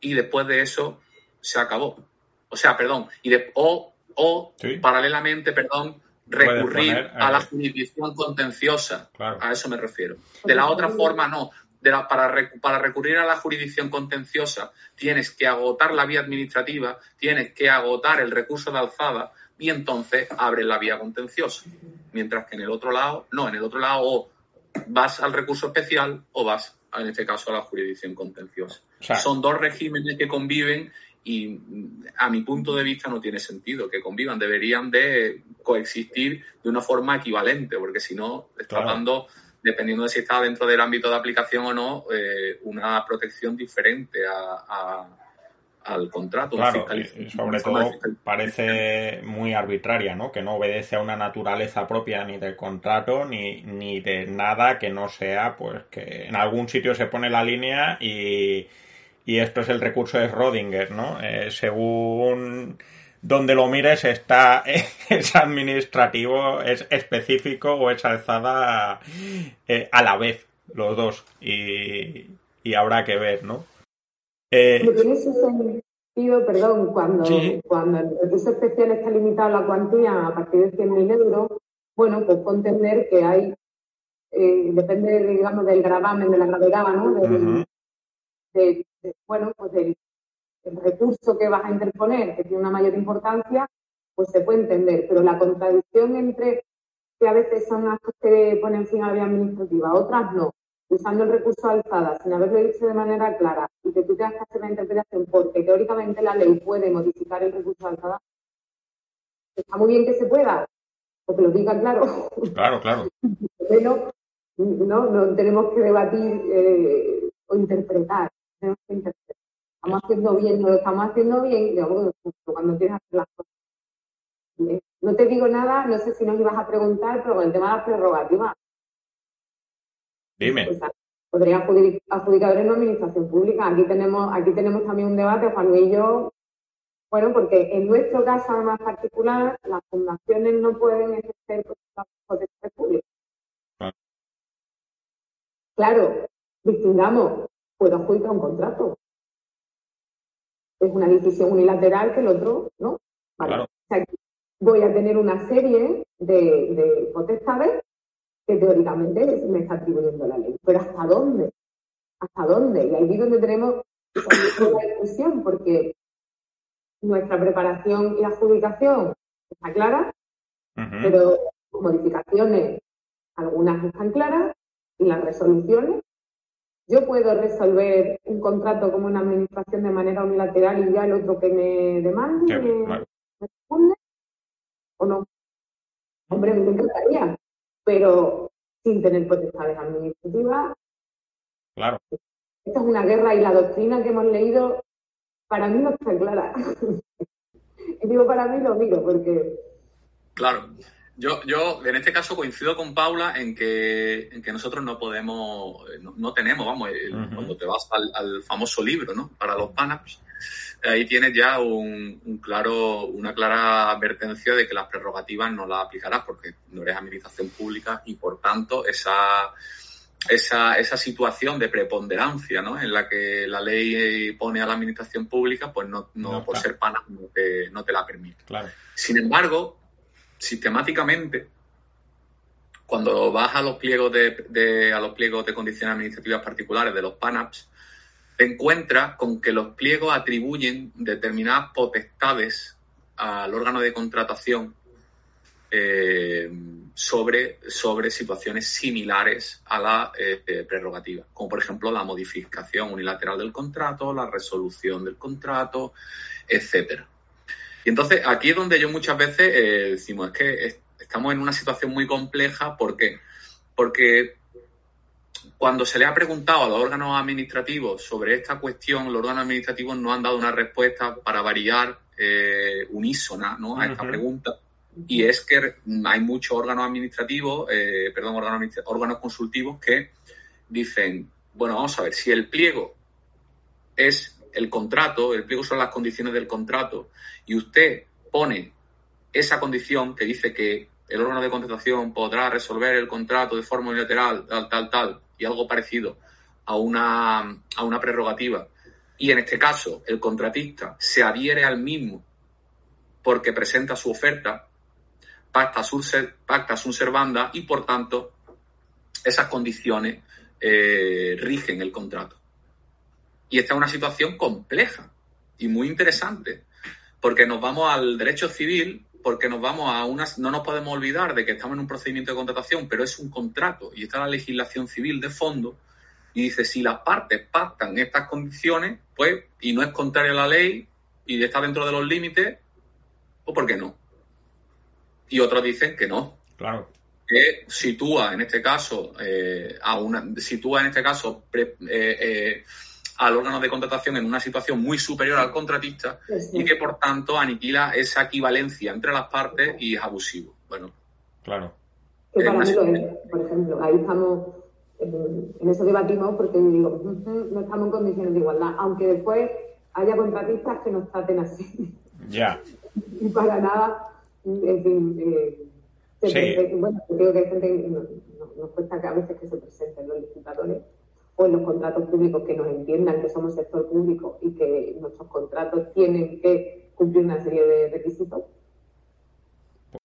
y después de eso se acabó. O sea, perdón, y de, o, o paralelamente, perdón, recurrir a la jurisdicción contenciosa. A eso me refiero. De la otra forma, no. De la, para, para recurrir a la jurisdicción contenciosa tienes que agotar la vía administrativa, tienes que agotar el recurso de alzada y entonces abre la vía contenciosa. Mientras que en el otro lado, no, en el otro lado o vas al recurso especial o vas, en este caso, a la jurisdicción contenciosa. Son dos regímenes que conviven y a mi punto de vista no tiene sentido que convivan, deberían de coexistir de una forma equivalente, porque si no, está dando, dependiendo de si está dentro del ámbito de aplicación o no, eh, una protección diferente al contrato. Claro, y sobre todo parece muy arbitraria, ¿no? Que no obedece a una naturaleza propia ni del contrato ni, ni de nada que no sea, pues que en algún sitio se pone la línea y y esto es el recurso de Rodinger, ¿no? Eh, según donde lo mires está es administrativo, es específico o es alzada eh, a la vez los dos y, habrá que ver, ¿no? Eh, tiene ese sentido, perdón, cuando, cuando el recurso especial está limitado a la cuantía a partir de 100.000 euros, bueno, pues puedo entender que hay, depende, digamos, del gravamen, de la gravedad, ¿no? de, bueno, pues el, recurso que vas a interponer, que tiene una mayor importancia, pues se puede entender. Pero la contradicción entre que a veces son actos que ponen fin a la vía administrativa, otras no, usando el recurso alzada sin haberlo dicho de manera clara y que tú que hacer la interpretación porque teóricamente la ley puede modificar el recurso alzada, está muy bien que se pueda, porque lo diga claro. Claro, claro. Pero no, no tenemos que debatir eh, o interpretar tenemos que interpretar. Estamos haciendo bien, no lo estamos haciendo bien, digamos, cuando tienes que hacer las cosas. No te digo nada, no sé si nos ibas a preguntar, pero con el tema de las prerrogativas. Dime. podría adjudicadores en la administración pública. Aquí tenemos, aquí tenemos también un debate, Juan Luis y yo, bueno, porque en nuestro caso, además particular, las fundaciones no pueden ejercer protección pública. Claro, distingamos puedo adjudicar un contrato. Es una decisión unilateral que el otro, ¿no? Vale. O sea, voy a tener una serie de, potestades que teóricamente me está atribuyendo la ley. Pero ¿hasta dónde? ¿Hasta dónde? Y ahí es donde tenemos una discusión, porque nuestra preparación y adjudicación está clara, pero modificaciones, algunas están claras, y las resoluciones yo puedo resolver un contrato como una administración de manera unilateral y ya el otro que me demande me, responde o no. Hombre, me encantaría, pero sin tener potestades administrativas. Claro. Esta es una guerra y la doctrina que hemos leído para mí no está clara. y digo para mí lo miro porque... Claro. Yo, yo en este caso coincido con Paula en que, en que nosotros no podemos, no, tenemos, vamos, cuando te vas al, famoso libro, ¿no? Para los PANAPs, ahí tienes ya un, claro, una clara advertencia de que las prerrogativas no las aplicarás porque no eres administración pública y por tanto esa, esa, esa situación de preponderancia ¿no? en la que la ley pone a la administración pública, pues no, no, por ser PANAP no te, no te la permite. Claro. Sin embargo, sistemáticamente, cuando vas a los pliegos de, a los pliegos de condiciones administrativas particulares de los PANAPs, te encuentras con que los pliegos atribuyen determinadas potestades al órgano de contratación eh, sobre, sobre situaciones similares a la eh, prerrogativa, como por ejemplo la modificación unilateral del contrato, la resolución del contrato, etcétera. Y entonces aquí es donde yo muchas veces eh, decimos, es que estamos en una situación muy compleja, ¿por qué? Porque cuando se le ha preguntado a los órganos administrativos sobre esta cuestión, los órganos administrativos no han dado una respuesta para variar eh, unísona ¿no? a esta pregunta. Y es que hay muchos órganos administrativos, eh, perdón, órganos, órganos consultivos que dicen, bueno, vamos a ver, si el pliego es el contrato, el pliego son las condiciones del contrato, y usted pone esa condición que dice que el órgano de contratación podrá resolver el contrato de forma unilateral, tal, tal, tal, y algo parecido a una, a una prerrogativa, y en este caso el contratista se adhiere al mismo porque presenta su oferta, pacta su pacta sunt servanda y por tanto esas condiciones eh, rigen el contrato. Y esta es una situación compleja y muy interesante, porque nos vamos al derecho civil, porque nos vamos a unas, no nos podemos olvidar de que estamos en un procedimiento de contratación, pero es un contrato y está la legislación civil de fondo y dice si las partes pactan estas condiciones, pues, y no es contraria a la ley y está dentro de los límites, o por qué no. Y otros dicen que no. Claro. Que sitúa en este caso eh, a una, sitúa en este caso eh, eh, al órgano de contratación en una situación muy superior al contratista y que por tanto aniquila esa equivalencia entre las partes y es abusivo. Bueno, claro. por ejemplo, ahí estamos, en eso debatimos porque digo, no estamos en condiciones de igualdad, aunque después haya contratistas que nos traten así. Ya. y para nada, en fin, eh, bueno, creo que hay gente, nos, nos cuesta que a veces que se presenten los licitadores o en los contratos públicos que nos entiendan que somos sector público y que nuestros contratos tienen que cumplir una serie de requisitos.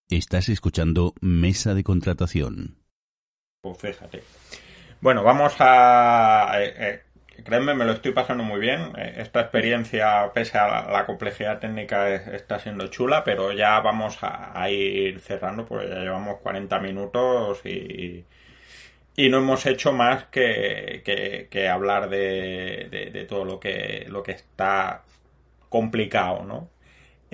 Estás escuchando Mesa de Contratación. Pues fíjate. Bueno, vamos a... Eh, eh, créeme, me lo estoy pasando muy bien. Eh, esta experiencia, pese a la, complejidad técnica, está siendo chula, pero ya vamos a, ir cerrando, porque ya llevamos 40 minutos y, y no hemos hecho más que, que, hablar de, de, todo lo que, lo que está complicado, ¿no?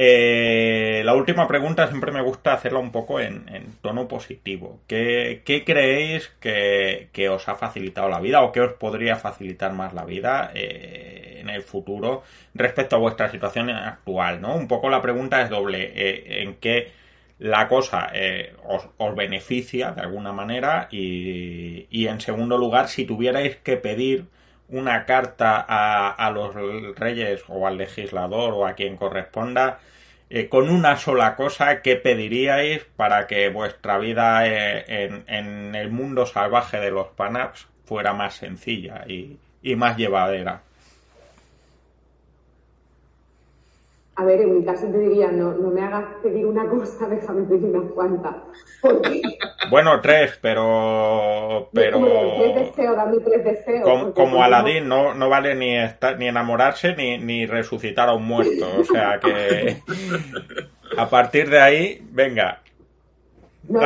Eh, la última pregunta siempre me gusta hacerla un poco en, tono positivo. ¿Qué, creéis que, os ha facilitado la vida o qué os podría facilitar más la vida eh, en el futuro respecto a vuestra situación actual? ¿no? Un poco la pregunta es doble. Eh, ¿En qué la cosa eh, os, beneficia de alguna manera y, y, en segundo lugar si tuvierais que pedir una carta a, a los reyes o al legislador o a quien corresponda eh, con una sola cosa ¿qué pediríais para que vuestra vida eh, en, en, el mundo salvaje de los panaps fuera más sencilla y, y más llevadera A ver, en mi caso te diría, no, no me hagas pedir una cosa, déjame pedir unas cuantas. Bueno, tres, pero... pero... Tres deseos, dame tres deseos. Como, como Aladín, no, no vale ni, estar, ni enamorarse ni, ni resucitar a un muerto. O sea que... a partir de ahí, venga. No,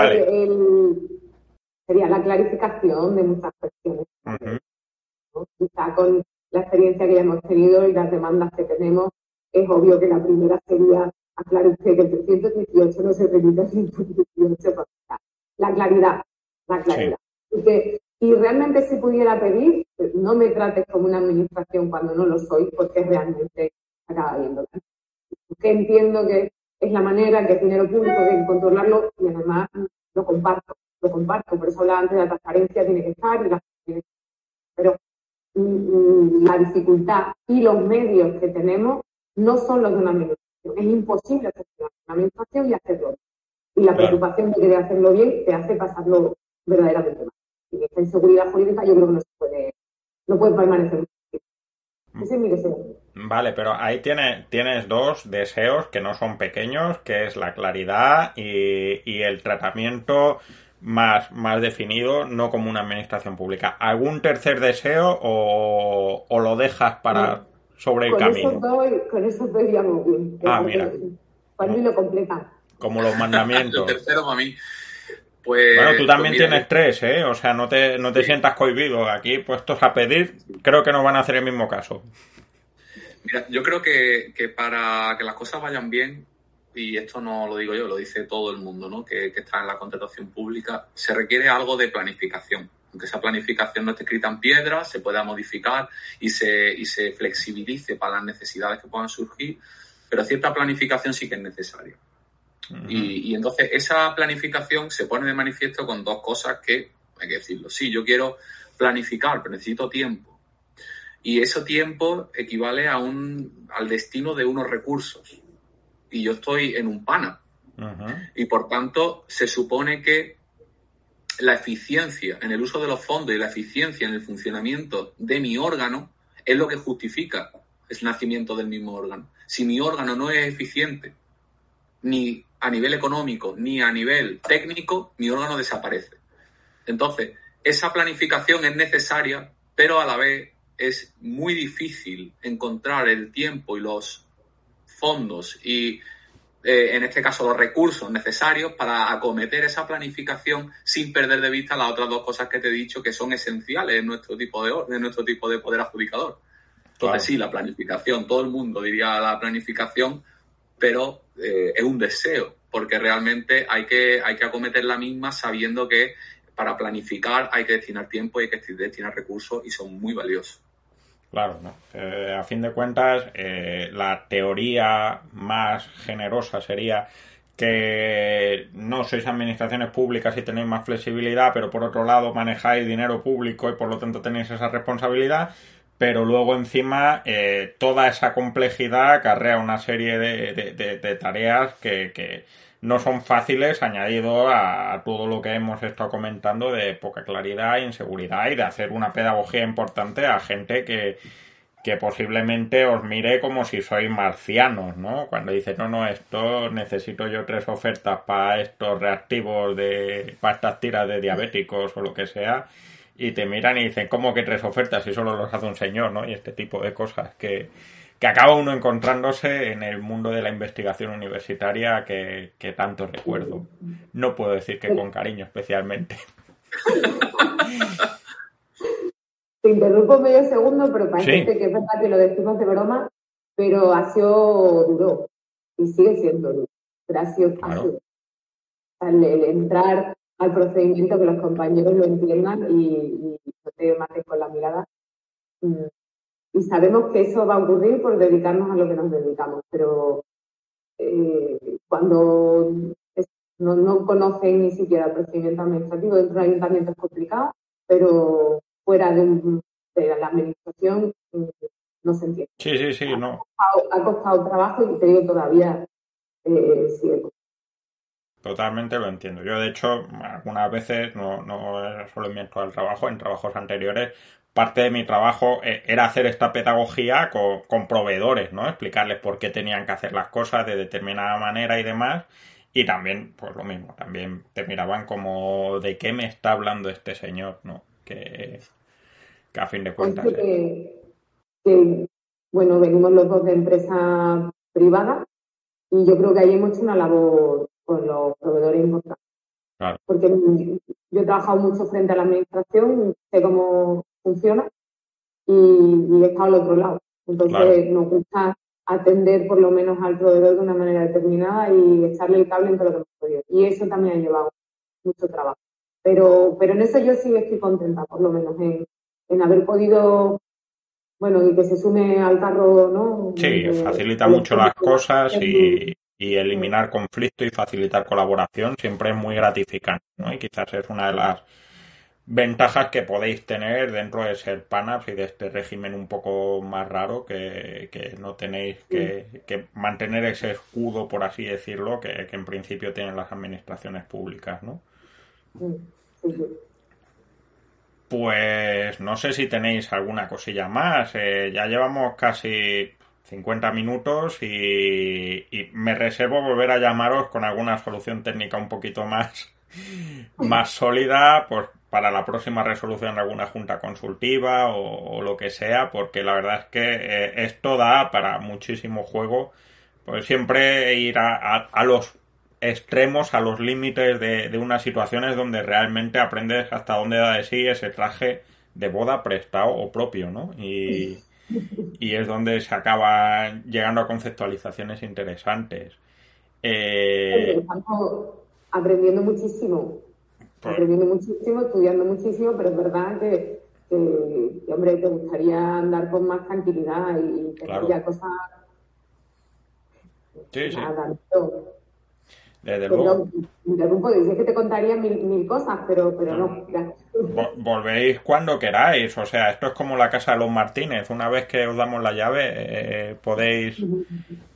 sería la clarificación de muchas cuestiones. Quizá con la experiencia que ya hemos tenido y las demandas que tenemos, es obvio que la primera sería aclarar usted que el 318 no se remite al 118. La claridad, la claridad. Y, realmente si pudiera pedir, no me trates como una administración cuando no lo soy, porque realmente acaba viendo. Que entiendo que es la manera, que es dinero público, de controlarlo y además lo comparto, lo comparto. Por eso hablaba antes de la transparencia, tiene que estar y la pero mm, mm, la dificultad y los medios que tenemos no son los de una administración. Es imposible hacer una administración y hacerlo. Y la preocupación de querer hacerlo bien te hace pasarlo verdaderamente mal. Y esta inseguridad jurídica yo creo que no se puede, no puede permanecer. Ese es mi deseo. Vale, pero ahí tienes, tienes dos deseos que no son pequeños, que es la claridad y, y el tratamiento más, más definido, no como una administración pública. ¿Algún tercer deseo o, o lo dejas para, sobre el con camino. Eso doy, con eso doy bien. Ah, mira. Cuando lo completa. Como los mandamientos. el tercero para mí. Pues, bueno, tú también pues tienes tres, ¿eh? O sea, no te, no te sientas cohibido. Aquí, puestos a pedir, creo que nos van a hacer el mismo caso. Mira, yo creo que, que para que las cosas vayan bien, y esto no lo digo yo, lo dice todo el mundo, ¿no? Que, que está en la contratación pública, se requiere algo de planificación aunque esa planificación no esté escrita en piedra, se pueda modificar y se, y se flexibilice para las necesidades que puedan surgir, pero cierta planificación sí que es necesaria. y, y, entonces esa planificación se pone de manifiesto con dos cosas que hay que decirlo. Sí, yo quiero planificar, pero necesito tiempo. Y ese tiempo equivale a un, al destino de unos recursos. Y yo estoy en un PANA. Y por tanto, se supone que la eficiencia en el uso de los fondos y la eficiencia en el funcionamiento de mi órgano es lo que justifica el nacimiento del mismo órgano. Si mi órgano no es eficiente, ni a nivel económico, ni a nivel técnico, mi órgano desaparece. Entonces, esa planificación es necesaria, pero a la vez es muy difícil encontrar el tiempo y los fondos y eh, en este caso los recursos necesarios para acometer esa planificación sin perder de vista las otras dos cosas que te he dicho que son esenciales en nuestro tipo de, en nuestro tipo de poder adjudicador. Entonces sí, la planificación, todo el mundo diría la planificación, pero eh, es un deseo, porque realmente hay que, hay que acometer la misma sabiendo que para planificar hay que destinar tiempo y hay que destinar recursos y son muy valiosos. Claro, no. Eh, a fin de cuentas, eh, la teoría más generosa sería que no sois administraciones públicas y tenéis más flexibilidad, pero por otro lado manejáis dinero público y por lo tanto tenéis esa responsabilidad, pero luego encima eh, toda esa complejidad acarrea una serie de, tareas que no son fáciles añadido a, todo lo que hemos estado comentando de poca claridad, inseguridad y de hacer una pedagogía importante a gente que, que posiblemente os mire como si sois marcianos, ¿no? Cuando dice, no, no, esto necesito yo tres ofertas para estos reactivos de, para estas tiras de diabéticos o lo que sea, y te miran y dicen, ¿cómo que tres ofertas si solo los hace un señor, ¿no? Y este tipo de cosas que, que acaba uno encontrándose en el mundo de la investigación universitaria que, tanto recuerdo. No puedo decir que con cariño especialmente. Te interrumpo medio segundo, pero parece que es verdad que lo decimos de broma, pero ha sido duro y sigue siendo duro. Pero ha sido, El, entrar al procedimiento, que los compañeros lo entiendan y, no te maten con la mirada, mm, y sabemos que eso va a ocurrir por dedicarnos a lo que nos dedicamos, pero eh, cuando no, conocen ni siquiera el procedimiento administrativo, dentro del ayuntamiento es complicado, pero fuera de, la administración mm, no se entiende. Sí, sí, sí, no. Ha costado, trabajo y te digo todavía eh, sigue Totalmente lo entiendo. Yo, de hecho, algunas veces, no, no solo en mi actual trabajo, en trabajos anteriores, parte de mi trabajo eh, era hacer esta pedagogía con, proveedores, ¿no? Explicarles por qué tenían que hacer las cosas de determinada manera y demás. Y también, pues lo mismo, también te miraban como de qué me está hablando este señor, ¿no? Que, a fin de cuentas. bueno, venimos los dos de empresa privada y yo creo que ahí hemos hecho una labor con los proveedores importantes. Porque yo he trabajado mucho frente a la administración, sé cómo funciona y, estado al otro lado. Entonces nos gusta atender por lo menos al proveedor de una manera determinada y echarle el cable en todo lo que hemos podido. Y eso también ha llevado mucho trabajo. Pero, pero en eso yo sí estoy contenta, por lo menos, en, en haber podido, bueno, y que se sume al carro, ¿no? Sí, eh, facilita mucho las cosas y, y eliminar conflicto y facilitar colaboración siempre es muy gratificante, ¿no? Y quizás es una de las ventajas que podéis tener dentro de ser PANAPS y de este régimen un poco más raro que, no tenéis que, mantener ese escudo, por así decirlo, que, en principio tienen las administraciones públicas, ¿no? Pues no sé si tenéis alguna cosilla más. Eh, ya llevamos casi 50 minutos y, y, me reservo volver a llamaros con alguna solución técnica un poquito más, más sólida, pues para la próxima resolución de alguna junta consultiva o, lo que sea, porque la verdad es que eh, esto da para muchísimo juego, pues siempre ir a, los extremos, a los límites de, unas situaciones donde realmente aprendes hasta dónde da de sí ese traje de boda prestado o propio, ¿no? Y, y es donde se acaba llegando a conceptualizaciones interesantes. Eh, Estamos aprendiendo muchísimo aprendiendo muchísimo, estudiando muchísimo, pero es verdad que, hombre, te gustaría andar con más tranquilidad y tener ya cosas... Sí, sí. Desde luego. Interrumpo, dice que te contaría mil, mil cosas, pero, pero no. Volveréis cuando queráis. O sea, esto es como la casa de los Martínez. Una vez que os damos la llave, eh, podéis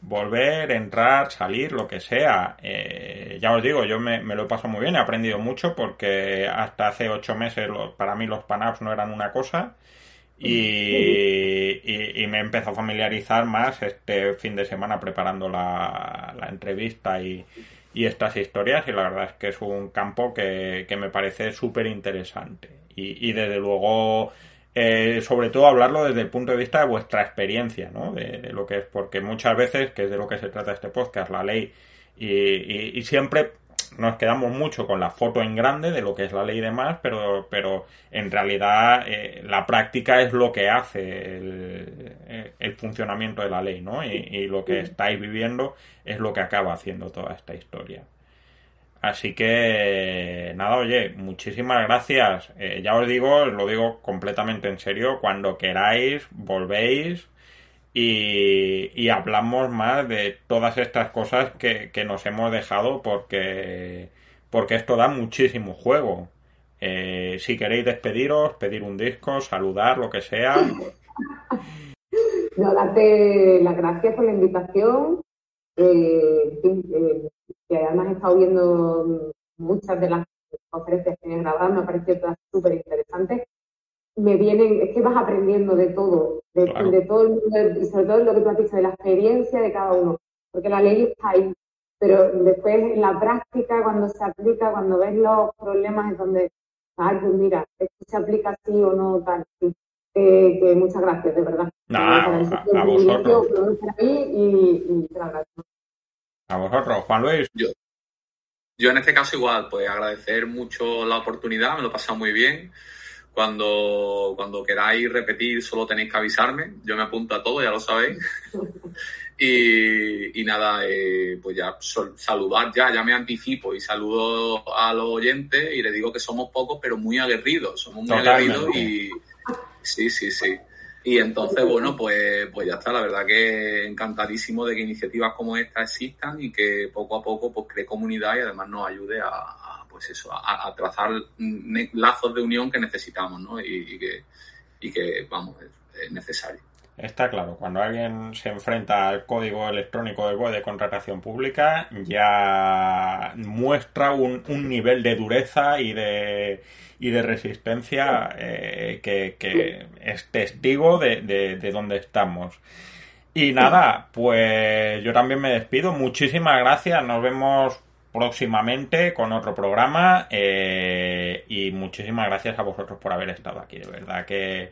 volver, entrar, salir, lo que sea. Eh, ya os digo, yo me, me, lo he pasado muy bien, he aprendido mucho porque hasta hace ocho meses para mí los pan-ups no eran una cosa. Y, y, me he empezado a familiarizar más este fin de semana preparando la, la entrevista y, y estas historias y la verdad es que es un campo que, que me parece súper interesante y, y, desde luego eh, sobre todo hablarlo desde el punto de vista de vuestra experiencia ¿no? de, lo que es porque muchas veces que es de lo que se trata este podcast la ley y, y siempre nos quedamos mucho con la foto en grande de lo que es la ley y demás, pero, pero en realidad eh, la práctica es lo que hace el funcionamiento de la ley, ¿no? Y, y, lo que estáis viviendo es lo que acaba haciendo toda esta historia. Así que, nada, oye, muchísimas gracias. Eh, ya os digo, lo digo completamente en serio, cuando queráis, volvéis y, y, hablamos más de todas estas cosas que, que, nos hemos dejado porque, porque esto da muchísimo juego. Eh, si queréis despediros, pedir un disco, saludar, lo que sea. No, darte las gracias por la invitación. Eh, eh, que además he estado viendo muchas de las conferencias que he grabado, me ha parecido todas súper interesantes me vienen, es que vas aprendiendo de todo, de, claro. de, todo el mundo, y sobre todo lo que tú has dicho, de la experiencia de cada uno, porque la ley está ahí, pero después en la práctica, cuando se aplica, cuando ves los problemas, es donde, ay, pues mira, esto se aplica así o no, tal, sí. Eh, que muchas gracias, de verdad. Nah, a, vosotros. Y, y, y a vosotros, Juan Luis. Yo, yo en este caso igual, pues agradecer mucho la oportunidad, me lo he pasado muy bien. Cuando, cuando queráis repetir, solo tenéis que avisarme. Yo me apunto a todo, ya lo sabéis. y, y, nada, eh, pues ya saludar, ya, ya me anticipo y saludo a los oyentes y les digo que somos pocos, pero muy aguerridos. Somos muy Totalmente. aguerridos y. Sí, sí, sí. Y entonces, bueno, pues, pues ya está. La verdad que encantadísimo de que iniciativas como esta existan y que poco a poco pues cree comunidad y además nos ayude a, pues eso, a, trazar lazos de unión que necesitamos, ¿no? Y, que, y que, vamos, es, necesario. Está claro, cuando alguien se enfrenta al código electrónico del BOE de contratación pública, ya muestra un, un nivel de dureza y de, y de resistencia eh, que, es testigo de, de, de dónde estamos. Y nada, pues yo también me despido. Muchísimas gracias. Nos vemos próximamente con otro programa eh, y muchísimas gracias a vosotros por haber estado aquí, de verdad que,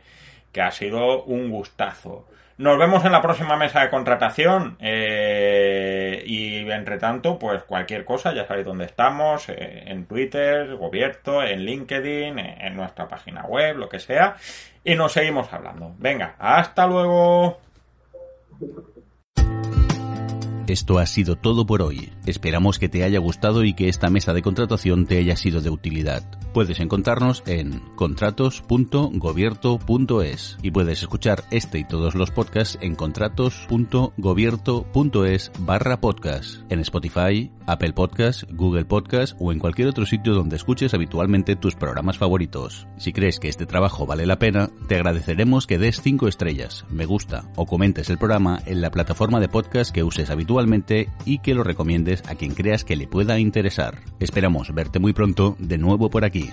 que ha sido un gustazo. Nos vemos en la próxima mesa de contratación eh, y entre tanto, pues cualquier cosa, ya sabéis dónde estamos, eh, en Twitter, Gobierto, en LinkedIn, en nuestra página web, lo que sea, y nos seguimos hablando. Venga, hasta luego. Esto ha sido todo por hoy. Esperamos que te haya gustado y que esta mesa de contratación te haya sido de utilidad. Puedes encontrarnos en contratos.gobierto.es y puedes escuchar este y todos los podcasts en contratos.gobierto.es barra podcast, en Spotify, Apple Podcast, Google Podcast o en cualquier otro sitio donde escuches habitualmente tus programas favoritos. Si crees que este trabajo vale la pena, te agradeceremos que des 5 estrellas, me gusta o comentes el programa en la plataforma de podcast que uses habitualmente y que lo recomiendes a quien creas que le pueda interesar. Esperamos verte muy pronto de nuevo por aquí.